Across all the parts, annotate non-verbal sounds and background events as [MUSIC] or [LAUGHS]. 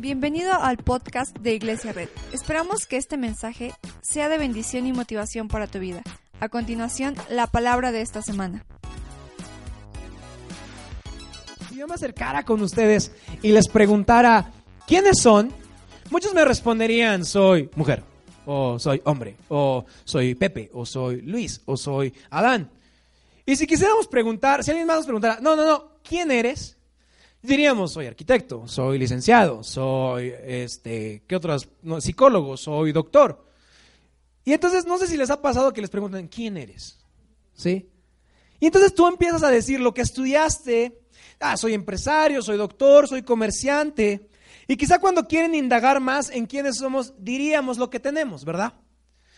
Bienvenido al podcast de Iglesia Red. Esperamos que este mensaje sea de bendición y motivación para tu vida. A continuación, la palabra de esta semana. Si yo me acercara con ustedes y les preguntara quiénes son, muchos me responderían soy mujer, o soy hombre, o soy Pepe, o soy Luis, o soy Adán. Y si quisiéramos preguntar, si alguien más nos preguntara, no, no, no, ¿quién eres? Diríamos, soy arquitecto, soy licenciado, soy, este, ¿qué otros? No, psicólogo, soy doctor. Y entonces, no sé si les ha pasado que les preguntan, ¿quién eres? ¿Sí? Y entonces tú empiezas a decir lo que estudiaste, ah, soy empresario, soy doctor, soy comerciante. Y quizá cuando quieren indagar más en quiénes somos, diríamos lo que tenemos, ¿verdad?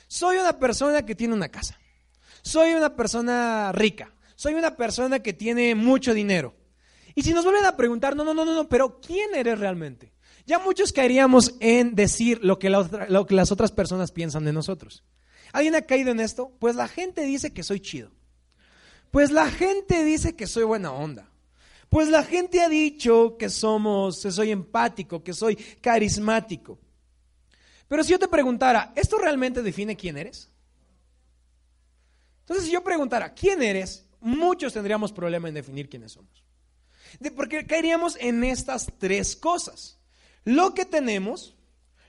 Soy una persona que tiene una casa. Soy una persona rica. Soy una persona que tiene mucho dinero. Y si nos vuelven a preguntar, no, no, no, no, pero ¿quién eres realmente? Ya muchos caeríamos en decir lo que, lo que las otras personas piensan de nosotros. ¿Alguien ha caído en esto? Pues la gente dice que soy chido. Pues la gente dice que soy buena onda. Pues la gente ha dicho que somos, que soy empático, que soy carismático. Pero si yo te preguntara, ¿esto realmente define quién eres? Entonces, si yo preguntara, ¿quién eres? Muchos tendríamos problema en definir quiénes somos porque caeríamos en estas tres cosas. Lo que tenemos,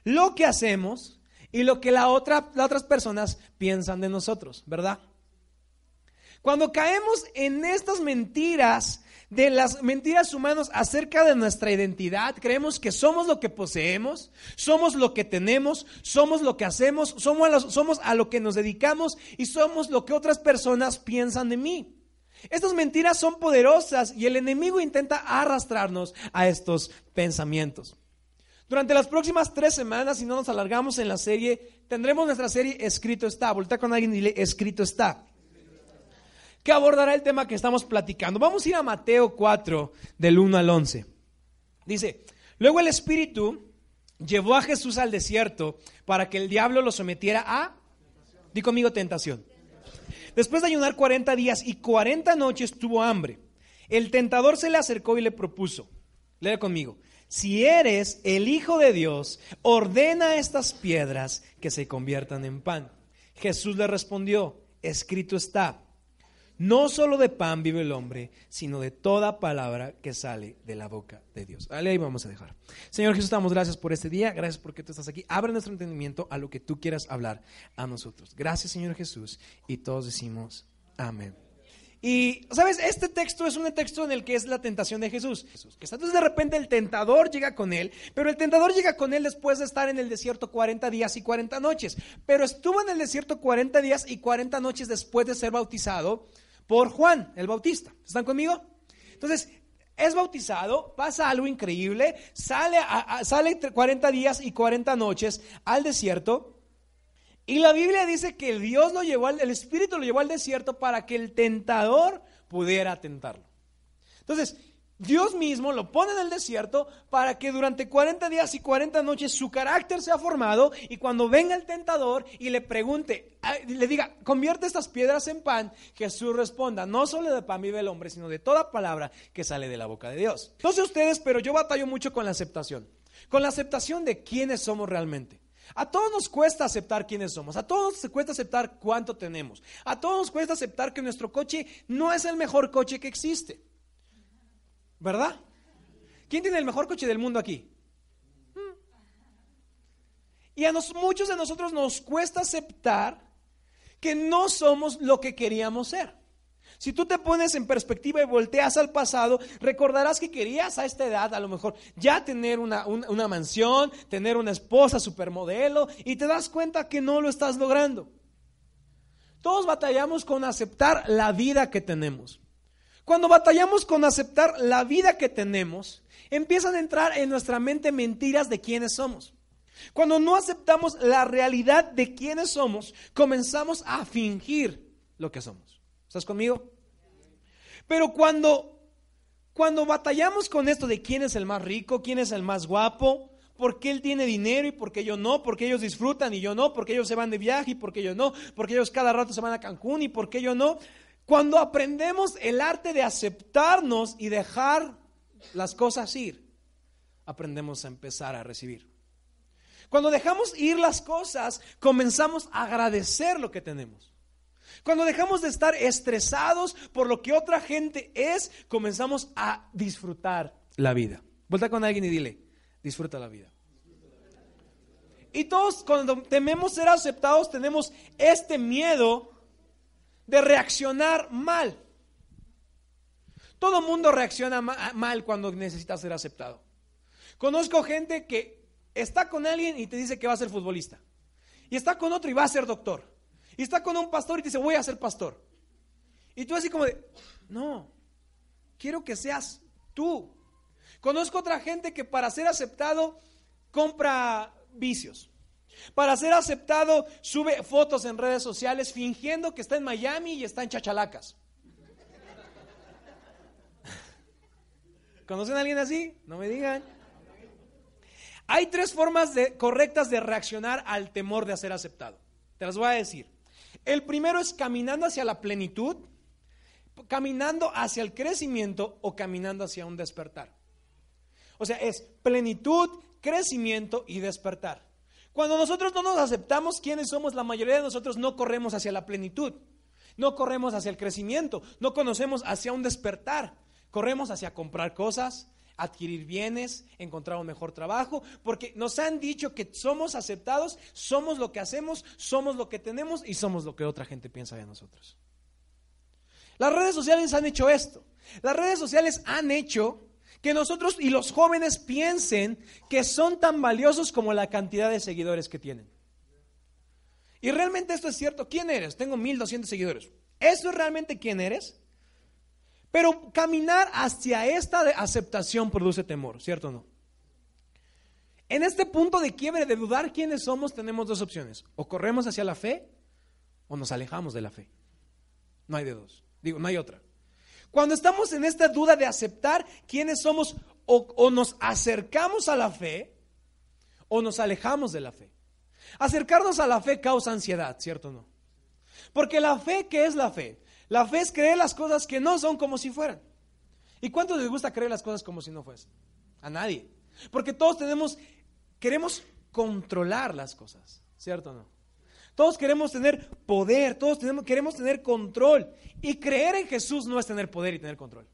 lo que hacemos y lo que la otra, las otras personas piensan de nosotros, ¿verdad? Cuando caemos en estas mentiras, de las mentiras humanas acerca de nuestra identidad, creemos que somos lo que poseemos, somos lo que tenemos, somos lo que hacemos, somos somos a lo que nos dedicamos y somos lo que otras personas piensan de mí. Estas mentiras son poderosas y el enemigo intenta arrastrarnos a estos pensamientos. Durante las próximas tres semanas, si no nos alargamos en la serie, tendremos nuestra serie Escrito está. Volta con alguien y dile Escrito está. Que abordará el tema que estamos platicando. Vamos a ir a Mateo 4, del 1 al 11. Dice, luego el Espíritu llevó a Jesús al desierto para que el diablo lo sometiera a, di conmigo, tentación Después de ayunar 40 días y 40 noches tuvo hambre. El tentador se le acercó y le propuso, lea conmigo, si eres el Hijo de Dios, ordena estas piedras que se conviertan en pan. Jesús le respondió, escrito está, no solo de pan vive el hombre, sino de toda palabra que sale de la boca de Dios. Ahí vamos a dejar. Señor Jesús, damos gracias por este día, gracias porque tú estás aquí. Abre nuestro entendimiento a lo que tú quieras hablar a nosotros. Gracias, Señor Jesús. Y todos decimos amén. Y, ¿sabes? Este texto es un texto en el que es la tentación de Jesús. Entonces de repente el tentador llega con él, pero el tentador llega con él después de estar en el desierto 40 días y 40 noches. Pero estuvo en el desierto 40 días y 40 noches después de ser bautizado por Juan el Bautista. ¿Están conmigo? Entonces, es bautizado, pasa algo increíble, sale, sale 40 días y 40 noches al desierto. Y la Biblia dice que Dios lo llevó, el Espíritu lo llevó al desierto para que el tentador pudiera tentarlo. Entonces, Dios mismo lo pone en el desierto para que durante 40 días y 40 noches su carácter sea formado y cuando venga el tentador y le pregunte, le diga, convierte estas piedras en pan, Jesús responda, no solo de pan vive el hombre, sino de toda palabra que sale de la boca de Dios. No ustedes, pero yo batallo mucho con la aceptación, con la aceptación de quiénes somos realmente. A todos nos cuesta aceptar quiénes somos, a todos nos cuesta aceptar cuánto tenemos, a todos nos cuesta aceptar que nuestro coche no es el mejor coche que existe. ¿Verdad? ¿Quién tiene el mejor coche del mundo aquí? Y a muchos de nosotros nos cuesta aceptar que no somos lo que queríamos ser. Si tú te pones en perspectiva y volteas al pasado, recordarás que querías a esta edad a lo mejor ya tener una, una mansión, tener una esposa supermodelo y te das cuenta que no lo estás logrando. Todos batallamos con aceptar la vida que tenemos. Cuando batallamos con aceptar la vida que tenemos, empiezan a entrar en nuestra mente mentiras de quiénes somos. Cuando no aceptamos la realidad de quiénes somos, comenzamos a fingir lo que somos. ¿Estás conmigo? Pero cuando, cuando batallamos con esto de quién es el más rico, quién es el más guapo, por qué él tiene dinero y por qué yo no, por qué ellos disfrutan y yo no, por qué ellos se van de viaje y por qué yo no, por qué ellos cada rato se van a Cancún y por qué yo no, cuando aprendemos el arte de aceptarnos y dejar las cosas ir, aprendemos a empezar a recibir. Cuando dejamos ir las cosas, comenzamos a agradecer lo que tenemos. Cuando dejamos de estar estresados por lo que otra gente es, comenzamos a disfrutar la vida. Vuelta con alguien y dile, disfruta la vida. Y todos cuando tememos ser aceptados tenemos este miedo de reaccionar mal. Todo mundo reacciona mal cuando necesita ser aceptado. Conozco gente que está con alguien y te dice que va a ser futbolista. Y está con otro y va a ser doctor. Y está con un pastor y te dice, voy a ser pastor. Y tú así como de, no, quiero que seas tú. Conozco otra gente que para ser aceptado compra vicios. Para ser aceptado sube fotos en redes sociales fingiendo que está en Miami y está en Chachalacas. ¿Conocen a alguien así? No me digan. Hay tres formas correctas de reaccionar al temor de ser aceptado. Te las voy a decir. El primero es caminando hacia la plenitud, caminando hacia el crecimiento o caminando hacia un despertar. O sea, es plenitud, crecimiento y despertar. Cuando nosotros no nos aceptamos quiénes somos, la mayoría de nosotros no corremos hacia la plenitud, no corremos hacia el crecimiento, no conocemos hacia un despertar. Corremos hacia comprar cosas, adquirir bienes, encontrar un mejor trabajo, porque nos han dicho que somos aceptados, somos lo que hacemos, somos lo que tenemos y somos lo que otra gente piensa de nosotros. Las redes sociales han hecho esto. Las redes sociales han hecho que nosotros y los jóvenes piensen que son tan valiosos como la cantidad de seguidores que tienen. Y realmente esto es cierto. ¿Quién eres? Tengo 1200 seguidores. ¿Eso es realmente quién eres? Pero caminar hacia esta aceptación produce temor, ¿cierto o no? En este punto de quiebre de dudar quiénes somos, tenemos dos opciones. O corremos hacia la fe o nos alejamos de la fe. No hay de dos. Digo, no hay otra. Cuando estamos en esta duda de aceptar quiénes somos, o, nos acercamos a la fe o nos alejamos de la fe. Acercarnos a la fe causa ansiedad, ¿cierto o no? Porque la fe, ¿qué es la fe? La fe es creer las cosas que no son como si fueran. ¿Y cuánto les gusta creer las cosas como si no fuesen? A nadie. Porque todos tenemos, queremos controlar las cosas, ¿cierto o no? Todos queremos tener poder, todos queremos tener control. Y creer en Jesús no es tener poder y tener control.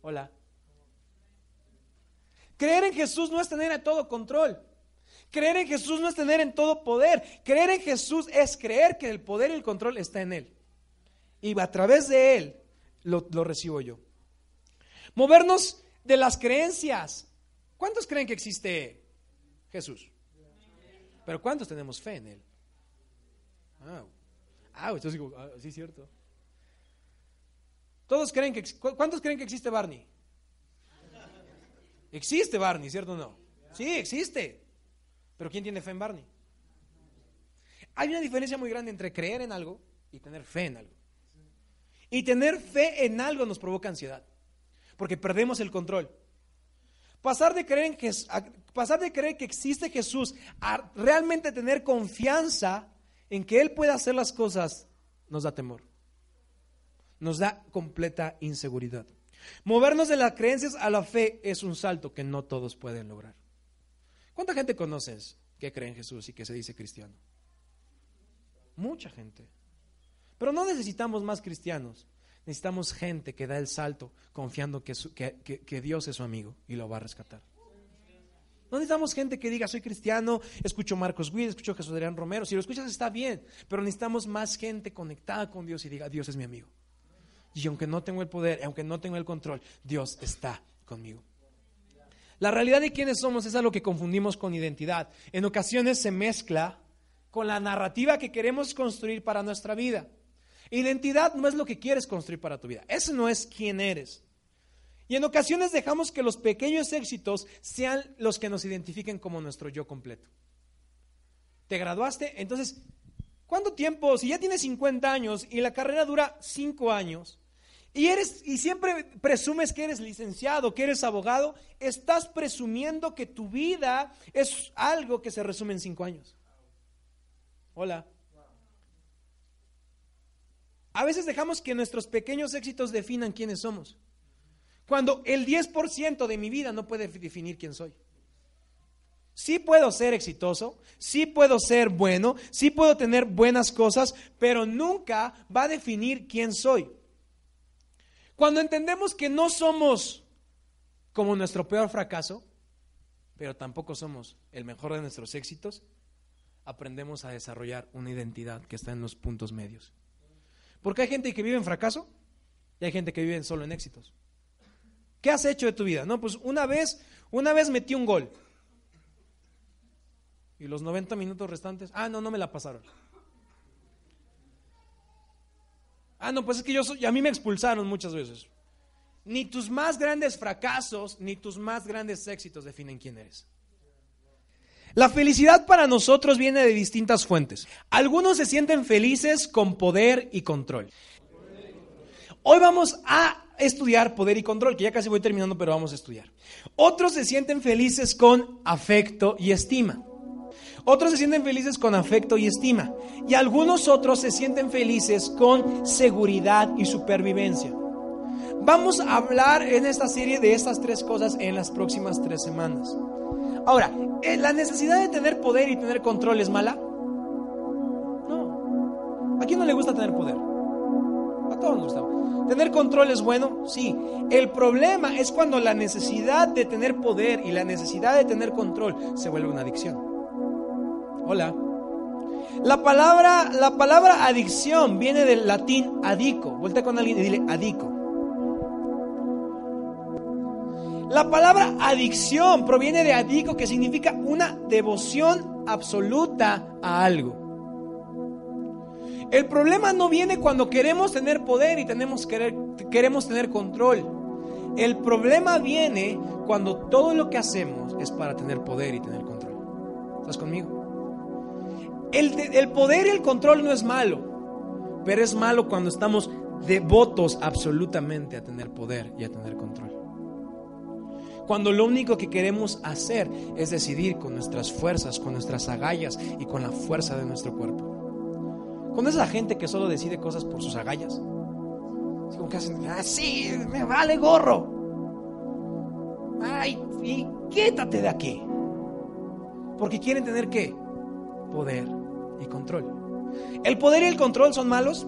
Hola. Creer en Jesús no es tener en todo control. Creer en Jesús no es tener en todo poder. Creer en Jesús es creer que el poder y el control está en Él y a través de Él lo, recibo yo. Movernos de las creencias. ¿Cuántos creen que existe Jesús? Pero ¿cuántos tenemos fe en Él? Ah, ah entonces digo, ah, sí es cierto. Todos creen que, ¿cuántos creen que existe Barney? Existe Barney, ¿cierto o no? Sí, existe. Pero ¿quién tiene fe en Barney? Hay una diferencia muy grande entre creer en algo y tener fe en algo. Y tener fe en algo nos provoca ansiedad, porque perdemos el control. Pasar de creer, pasar de creer que existe Jesús a realmente tener confianza en que Él puede hacer las cosas nos da temor. Nos da completa inseguridad. Movernos de las creencias a la fe es un salto que no todos pueden lograr. ¿Cuánta gente conoces que cree en Jesús y que se dice cristiano? Mucha gente. Pero no necesitamos más cristianos. Necesitamos gente que da el salto confiando que, que, Dios es su amigo y lo va a rescatar. No necesitamos gente que diga, soy cristiano, escucho Marcos Witt, escucho Jesús Adrián Romero. Si lo escuchas está bien, pero necesitamos más gente conectada con Dios y diga, Dios es mi amigo. Y aunque no tengo el poder, aunque no tengo el control, Dios está conmigo. La realidad de quiénes somos es algo que confundimos con identidad. En ocasiones se mezcla con la narrativa que queremos construir para nuestra vida. Identidad no es lo que quieres construir para tu vida. Eso no es quién eres. Y en ocasiones dejamos que los pequeños éxitos sean los que nos identifiquen como nuestro yo completo. ¿Te graduaste? Entonces, ¿cuánto tiempo? Si ya tienes 50 años y la carrera dura 5 años y eres y siempre presumes que eres licenciado, que eres abogado, estás presumiendo que tu vida es algo que se resume en 5 años. Hola. A veces dejamos que nuestros pequeños éxitos definan quiénes somos. Cuando el 10% de mi vida no puede definir quién soy. Sí puedo ser exitoso, sí puedo ser bueno, sí puedo tener buenas cosas, pero nunca va a definir quién soy. Cuando entendemos que no somos como nuestro peor fracaso, pero tampoco somos el mejor de nuestros éxitos, aprendemos a desarrollar una identidad que está en los puntos medios. Porque hay gente que vive en fracaso y hay gente que vive solo en éxitos. ¿Qué has hecho de tu vida? No, pues una vez, una vez metí un gol. Y los 90 minutos restantes, ah, no, no me la pasaron. Ah, no, pues es que yo a mí me expulsaron muchas veces. Ni tus más grandes fracasos, ni tus más grandes éxitos definen quién eres. La felicidad para nosotros viene de distintas fuentes. Algunos se sienten felices con poder y control. Hoy vamos a estudiar poder y control, que ya casi voy terminando, pero vamos a estudiar. Otros se sienten felices con afecto y estima. Otros se sienten felices con afecto y estima. Y algunos otros se sienten felices con seguridad y supervivencia. Vamos a hablar en esta serie de estas tres cosas en las próximas tres semanas. Ahora, eh, ¿la necesidad de tener poder y tener control es mala? No. ¿A quién no le gusta tener poder? A todos nos gusta. ¿Tener control es bueno? Sí. El problema es cuando la necesidad de tener poder y la necesidad de tener control se vuelve una adicción. Hola. La palabra, la palabra adicción viene del latín adico. Vuelta con alguien y dile adico. La palabra adicción proviene de adico, que significa una devoción absoluta a algo. El problema no viene cuando queremos tener poder y tenemos querer, queremos tener control. El problema viene cuando todo lo que hacemos es para tener poder y tener control. ¿Estás conmigo? El, poder y el control no es malo, pero es malo cuando estamos devotos absolutamente a tener poder y a tener control. Cuando lo único que queremos hacer es decidir con nuestras fuerzas, con nuestras agallas y con la fuerza de nuestro cuerpo. Con esa gente que solo decide cosas por sus agallas. Es como que hacen, así, ah, me vale gorro. Ay, y quítate de aquí. Porque quieren tener qué? Poder y control. ¿El poder y el control son malos?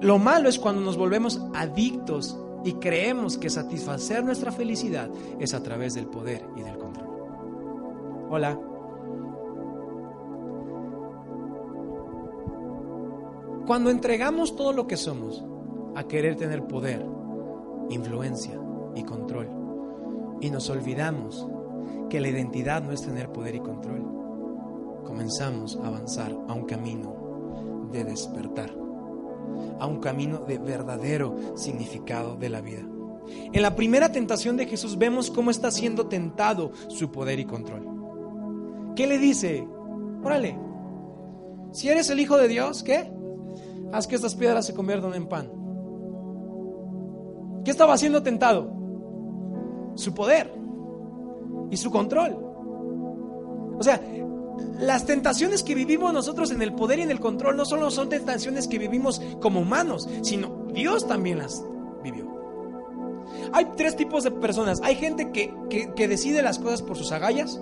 Lo malo es cuando nos volvemos adictos y creemos que satisfacer nuestra felicidad es a través del poder y del control. Hola. Cuando entregamos todo lo que somos a querer tener poder, influencia y control, y nos olvidamos que la identidad no es tener poder y control, comenzamos a avanzar a un camino de despertar, a un camino de verdadero significado de la vida. En la primera tentación de Jesús vemos cómo está siendo tentado su poder y control. ¿Qué le dice? Órale, si eres el Hijo de Dios, ¿qué? Haz que estas piedras se conviertan en pan. ¿Qué estaba siendo tentado? Su poder y su control. O sea, las tentaciones que vivimos nosotros en el poder y en el control no solo son tentaciones que vivimos como humanos, sino Dios también las vivió. Hay tres tipos de personas. Hay gente que, que, decide las cosas por sus agallas,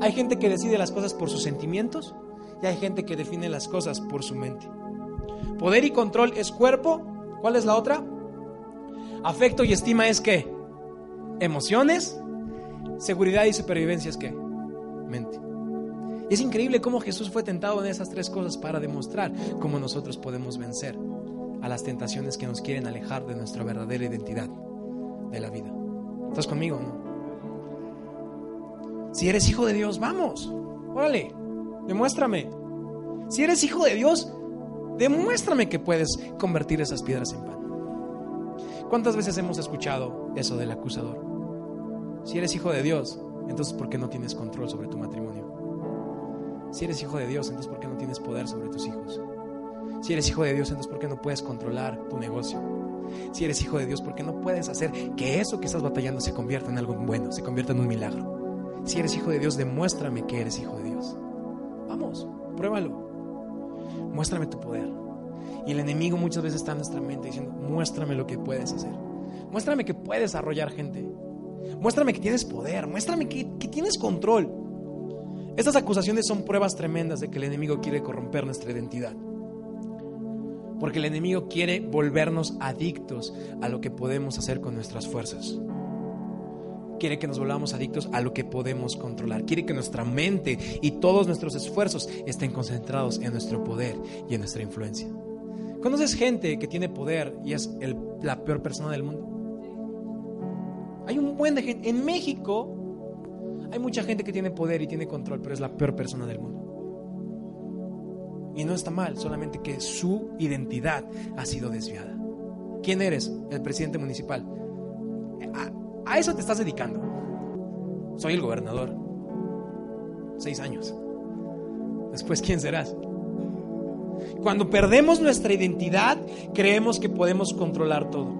hay gente que decide las cosas por sus sentimientos y hay gente que define las cosas por su mente. Poder y control es cuerpo. ¿Cuál es la otra? Afecto y estima es qué? Emociones. Seguridad y supervivencia es qué? Mente. Y es increíble cómo Jesús fue tentado en esas tres cosas para demostrar cómo nosotros podemos vencer a las tentaciones que nos quieren alejar de nuestra verdadera identidad de la vida. ¿Estás conmigo no? Si eres hijo de Dios, vamos. Órale, demuéstrame. Si eres hijo de Dios, demuéstrame que puedes convertir esas piedras en pan. ¿Cuántas veces hemos escuchado eso del acusador? Si eres hijo de Dios, entonces ¿por qué no tienes control sobre tu matrimonio? Si eres hijo de Dios, entonces ¿por qué no tienes poder sobre tus hijos? Si eres hijo de Dios, entonces ¿por qué no puedes controlar tu negocio? Si eres hijo de Dios, ¿por qué no puedes hacer que eso que estás batallando se convierta en algo bueno, se convierta en un milagro? Si eres hijo de Dios, demuéstrame que eres hijo de Dios. Vamos, pruébalo. Muéstrame tu poder. Y el enemigo muchas veces está en nuestra mente diciendo, muéstrame lo que puedes hacer. Muéstrame que puedes arrollar gente. Muéstrame que tienes poder. Muéstrame que, que tienes control. Estas acusaciones son pruebas tremendas de que el enemigo quiere corromper nuestra identidad. Porque el enemigo quiere volvernos adictos a lo que podemos hacer con nuestras fuerzas. Quiere que nos volvamos adictos a lo que podemos controlar. Quiere que nuestra mente y todos nuestros esfuerzos estén concentrados en nuestro poder y en nuestra influencia. ¿Conoces gente que tiene poder y es la peor persona del mundo? Hay un buen de gente. En México hay mucha gente que tiene poder y tiene control, pero es la peor persona del mundo. Y no está mal, solamente que su identidad ha sido desviada. ¿Quién eres? El presidente municipal. A, eso te estás dedicando. Soy el gobernador. Seis años. Después, ¿quién serás? Cuando perdemos nuestra identidad, creemos que podemos controlar todo.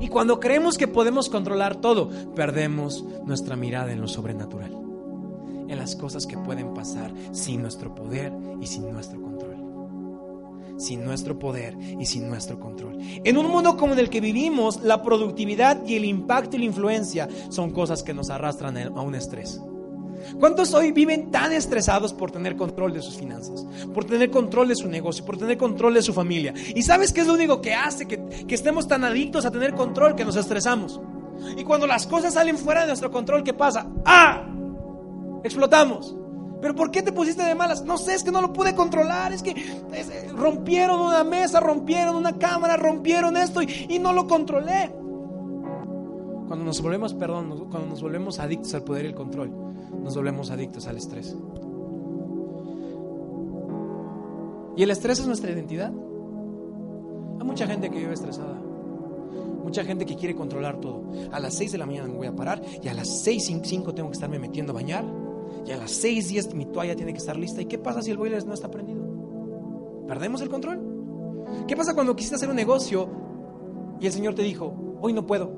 Y cuando creemos que podemos controlar todo, perdemos nuestra mirada en lo sobrenatural en las cosas que pueden pasar sin nuestro poder y sin nuestro control. Sin nuestro poder y sin nuestro control. En un mundo como el que vivimos, la productividad y el impacto y la influencia son cosas que nos arrastran a un estrés. ¿Cuántos hoy viven tan estresados por tener control de sus finanzas, por tener control de su negocio, por tener control de su familia? ¿Y sabes qué es lo único que hace que, que estemos tan adictos a tener control que nos estresamos? Y cuando las cosas salen fuera de nuestro control, ¿qué pasa? ¡Ah! explotamos. ¿Pero por qué te pusiste de malas? No sé, es que no lo pude controlar, es que eh, rompieron una mesa, rompieron una cámara, rompieron esto y, no lo controlé. Cuando nos volvemos, perdón, cuando nos volvemos adictos al poder y el control, nos volvemos adictos al estrés. ¿Y el estrés es nuestra identidad? Hay mucha gente que vive estresada. Mucha gente que quiere controlar todo. A las 6 de la mañana me voy a parar y a las 6 5 tengo que estarme metiendo a bañar y a las 6, 10 mi toalla tiene que estar lista. ¿Y qué pasa si el boiler no está prendido? ¿Perdemos el control? ¿Qué pasa cuando quisiste hacer un negocio y el Señor te dijo, hoy no puedo?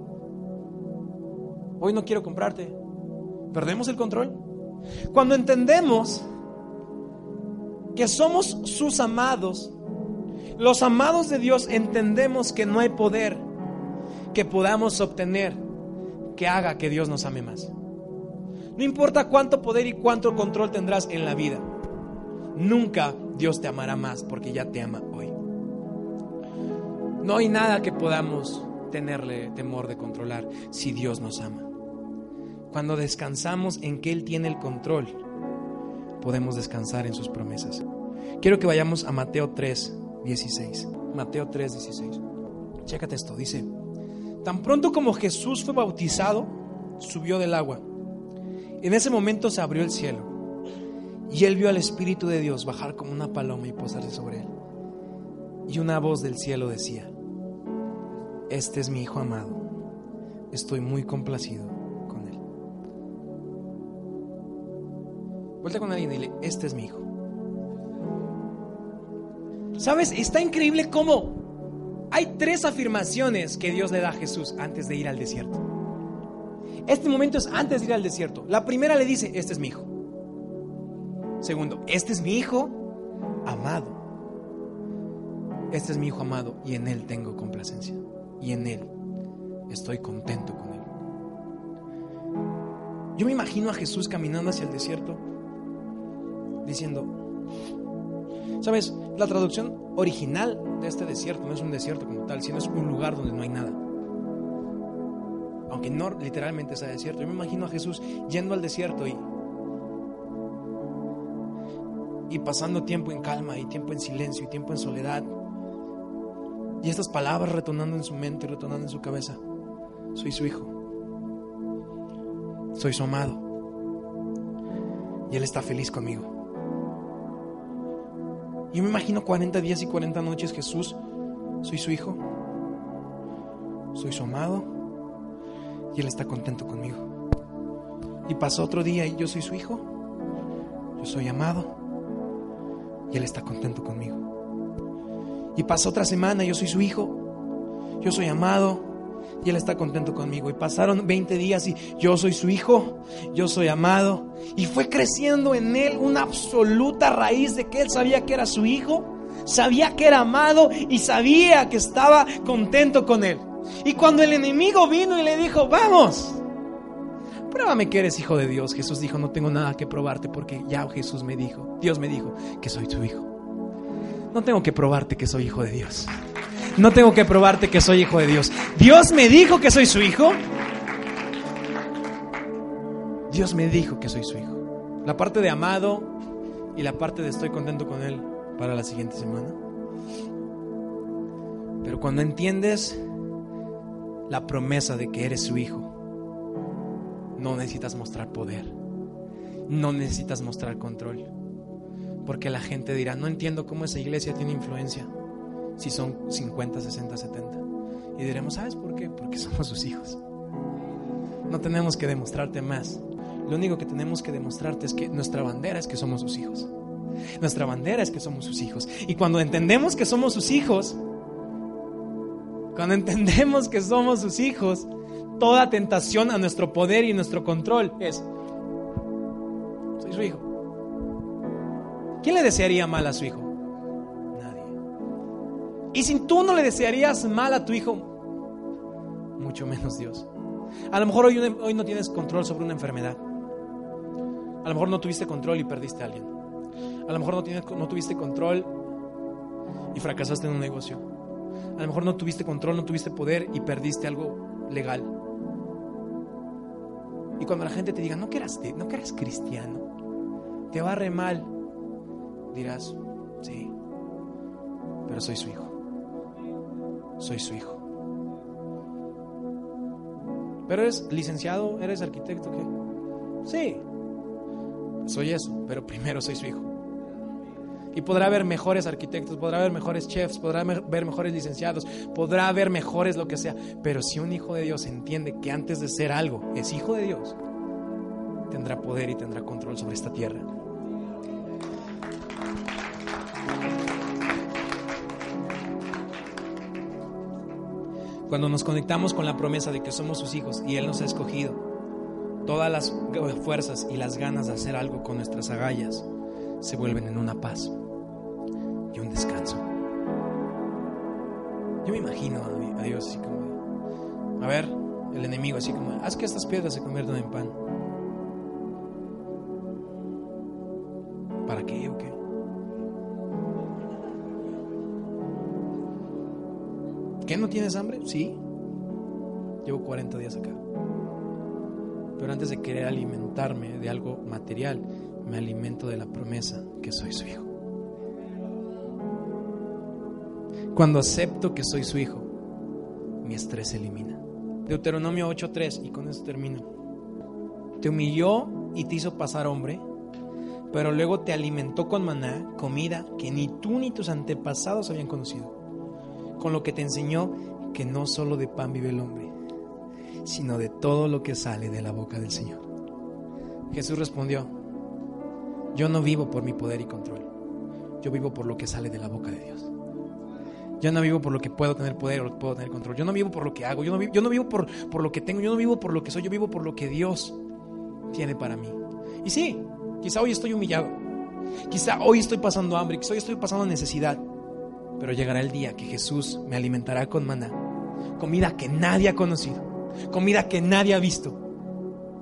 Hoy no quiero comprarte. ¿Perdemos el control? Cuando entendemos que somos sus amados, los amados de Dios entendemos que no hay poder que podamos obtener que haga que Dios nos ame más. No importa cuánto poder y cuánto control tendrás en la vida. Nunca Dios te amará más porque ya te ama hoy. No hay nada que podamos tenerle temor de controlar si Dios nos ama. Cuando descansamos en que Él tiene el control, podemos descansar en sus promesas. Quiero que vayamos a Mateo 3, 16. Mateo 3, 16. Chécate esto, dice, tan pronto como Jesús fue bautizado, subió del agua. En ese momento se abrió el cielo y él vio al Espíritu de Dios bajar como una paloma y posarse sobre él. Y una voz del cielo decía, este es mi Hijo amado, estoy muy complacido con él. Vuelta con alguien y dile, este es mi Hijo. ¿Sabes? Está increíble cómo hay tres afirmaciones que Dios le da a Jesús antes de ir al desierto. Este momento es antes de ir al desierto. La primera le dice, este es mi hijo. Segundo, este es mi hijo amado. Este es mi hijo amado y en él tengo complacencia. Y en él estoy contento con él. Yo me imagino a Jesús caminando hacia el desierto diciendo, ¿sabes? La traducción original de este desierto no es un desierto como tal, sino es un lugar donde no hay nada aunque no literalmente sea desierto. Yo me imagino a Jesús yendo al desierto y, y pasando tiempo en calma y tiempo en silencio y tiempo en soledad. Y estas palabras retonando en su mente y retonando en su cabeza. Soy su hijo. Soy su amado. Y Él está feliz conmigo. Yo me imagino 40 días y 40 noches Jesús. Soy su hijo. Soy su amado y Él está contento conmigo. Y pasó otro día y yo soy su hijo, yo soy amado y Él está contento conmigo. Y pasó otra semana yo soy su hijo, yo soy amado y Él está contento conmigo. Y pasaron 20 días y yo soy su hijo, yo soy amado. Y fue creciendo en Él una absoluta raíz de que Él sabía que era su hijo, sabía que era amado y sabía que estaba contento con Él. Y cuando el enemigo vino y le dijo, vamos, pruébame que eres hijo de Dios, Jesús dijo, no tengo nada que probarte porque ya Jesús me dijo, Dios me dijo que soy tu hijo. No tengo que probarte que soy hijo de Dios. No tengo que probarte que soy hijo de Dios. Dios me dijo que soy su hijo. Dios me dijo que soy su hijo. La parte de amado y la parte de estoy contento con Él para la siguiente semana. Pero cuando entiendes la promesa de que eres su hijo, no necesitas mostrar poder, no necesitas mostrar control, porque la gente dirá, no entiendo cómo esa iglesia tiene influencia, si son 50, 60, 70. Y diremos, ¿sabes por qué? Porque somos sus hijos. No tenemos que demostrarte más. Lo único que tenemos que demostrarte es que nuestra bandera es que somos sus hijos. Nuestra bandera es que somos sus hijos. Y cuando entendemos que somos sus hijos, cuando entendemos que somos sus hijos, toda tentación a nuestro poder y nuestro control es, soy su hijo. ¿Quién le desearía mal a su hijo? Nadie. Y si tú no le desearías mal a tu hijo, mucho menos Dios. A lo mejor hoy, hoy no tienes control sobre una enfermedad. A lo mejor no tuviste control y perdiste a alguien. A lo mejor no, tienes, no tuviste control y fracasaste en un negocio. A lo mejor no tuviste control, no tuviste poder y perdiste algo legal. Y cuando la gente te diga, no que eras, no cristiano, te va re mal, dirás, sí, pero soy su hijo. Soy su hijo. Pero eres licenciado, eres arquitecto, ¿qué? Sí, soy eso, pero primero soy su hijo. Y podrá haber mejores arquitectos, podrá haber mejores chefs, podrá haber mejores licenciados, podrá haber mejores lo que sea. Pero si un hijo de Dios entiende que antes de ser algo es hijo de Dios, tendrá poder y tendrá control sobre esta tierra. Cuando nos conectamos con la promesa de que somos sus hijos y Él nos ha escogido, todas las fuerzas y las ganas de hacer algo con nuestras agallas se vuelven en una paz y un descanso. Yo me imagino a Dios así como, a ver, el enemigo así como, haz que estas piedras se conviertan en pan. ¿Para qué o qué? ¿Qué no tienes hambre? Sí. Llevo 40 días acá. Pero antes de querer alimentarme de algo material, me alimento de la promesa que soy su hijo. Cuando acepto que soy su hijo, mi estrés se elimina. Deuteronomio 8:3, y con eso termino. Te humilló y te hizo pasar hombre, pero luego te alimentó con maná, comida que ni tú ni tus antepasados habían conocido, con lo que te enseñó que no solo de pan vive el hombre, sino de todo lo que sale de la boca del Señor. Jesús respondió, yo no vivo por mi poder y control, yo vivo por lo que sale de la boca de Dios. Yo no vivo por lo que puedo tener poder o puedo tener control. Yo no vivo por lo que hago. Yo no vivo, yo no vivo por, por lo que tengo. Yo no vivo por lo que soy. Yo vivo por lo que Dios tiene para mí. Y sí, quizá hoy estoy humillado. Quizá hoy estoy pasando hambre. Quizá hoy estoy pasando necesidad. Pero llegará el día que Jesús me alimentará con maná. Comida que nadie ha conocido. Comida que nadie ha visto.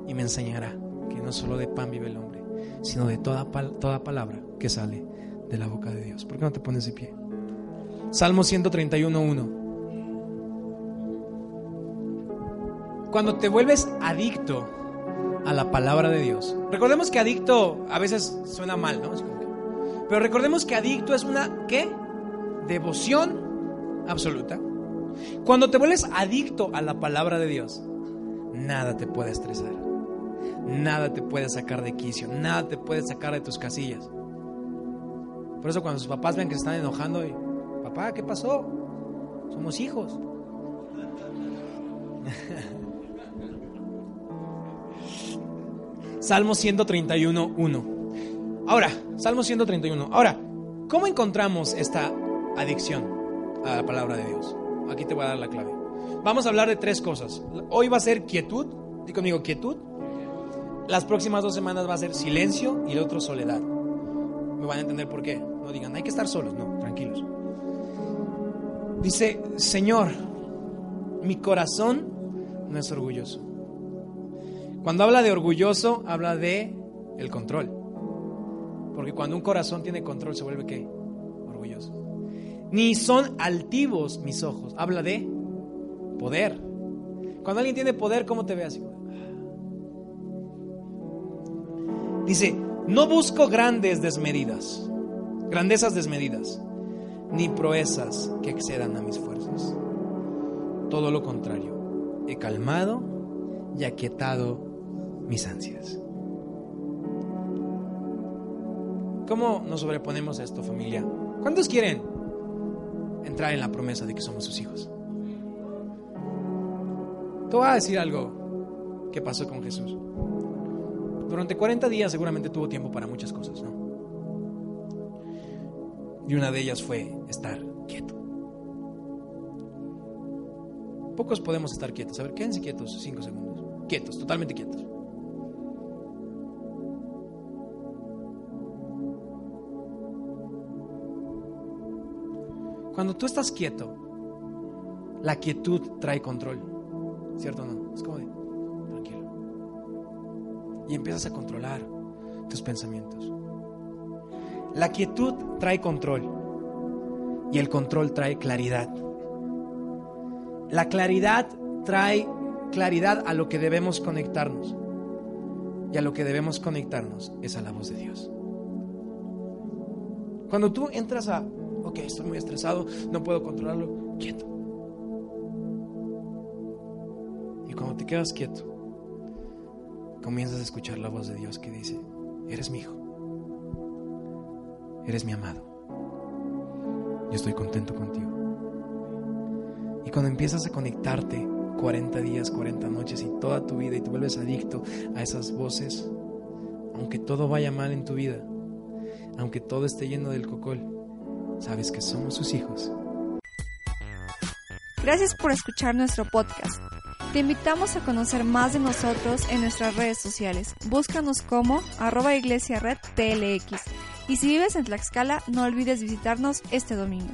Y me enseñará que no solo de pan vive el hombre, sino de toda, toda palabra que sale de la boca de Dios. ¿Por qué no te pones de pie? Salmo 131.1. Cuando te vuelves adicto a la palabra de Dios, recordemos que adicto a veces suena mal, ¿no? Pero recordemos que adicto es una, ¿qué? Devoción absoluta. Cuando te vuelves adicto a la palabra de Dios, nada te puede estresar, nada te puede sacar de quicio, nada te puede sacar de tus casillas. Por eso cuando sus papás ven que se están enojando y papá, ¿qué pasó? Somos hijos. [LAUGHS] Salmo 131, 1. Ahora, Salmo 131. Ahora, ¿cómo encontramos esta adicción a la palabra de Dios? Aquí te voy a dar la clave. Vamos a hablar de tres cosas. Hoy va a ser quietud. Di conmigo, quietud. Las próximas dos semanas va a ser silencio y el otro soledad. Me van a entender por qué. No digan, hay que estar solos. No, tranquilos. Dice, Señor, mi corazón no es orgulloso. Cuando habla de orgulloso, habla de el control. Porque cuando un corazón tiene control, se vuelve qué? Orgulloso. Ni son altivos mis ojos. Habla de poder. Cuando alguien tiene poder, ¿cómo te ve así? Dice, no busco grandes desmedidas, grandezas desmedidas, ni proezas que excedan a mis fuerzas. Todo lo contrario, he calmado y aquietado mis ansias. ¿Cómo nos sobreponemos a esto, familia? ¿Cuántos quieren entrar en la promesa de que somos sus hijos? Te voy a decir algo que pasó con Jesús. Durante 40 días seguramente tuvo tiempo para muchas cosas, ¿no? Y una de ellas fue estar quieto. Pocos podemos estar quietos. A ver, quédense quietos cinco segundos. Quietos, totalmente quietos. Cuando tú estás quieto, la quietud trae control. ¿Cierto o no? Es como de, tranquilo. Y empiezas a controlar tus pensamientos. La quietud trae control. Y el control trae claridad. La claridad trae claridad a lo que debemos conectarnos. Y a lo que debemos conectarnos es a la voz de Dios. Cuando tú entras a ok, estoy muy estresado, no puedo controlarlo, quieto. Y cuando te quedas quieto, comienzas a escuchar la voz de Dios que dice, eres mi hijo, eres mi amado, yo estoy contento contigo. Y cuando empiezas a conectarte 40 días, 40 noches y toda tu vida y te vuelves adicto a esas voces, aunque todo vaya mal en tu vida, aunque todo esté lleno del cocol, sabes que somos sus hijos. Gracias por escuchar nuestro podcast. Te invitamos a conocer más de nosotros en nuestras redes sociales. Búscanos como arroba iglesia red. Y si vives en Tlaxcala, no olvides visitarnos este domingo.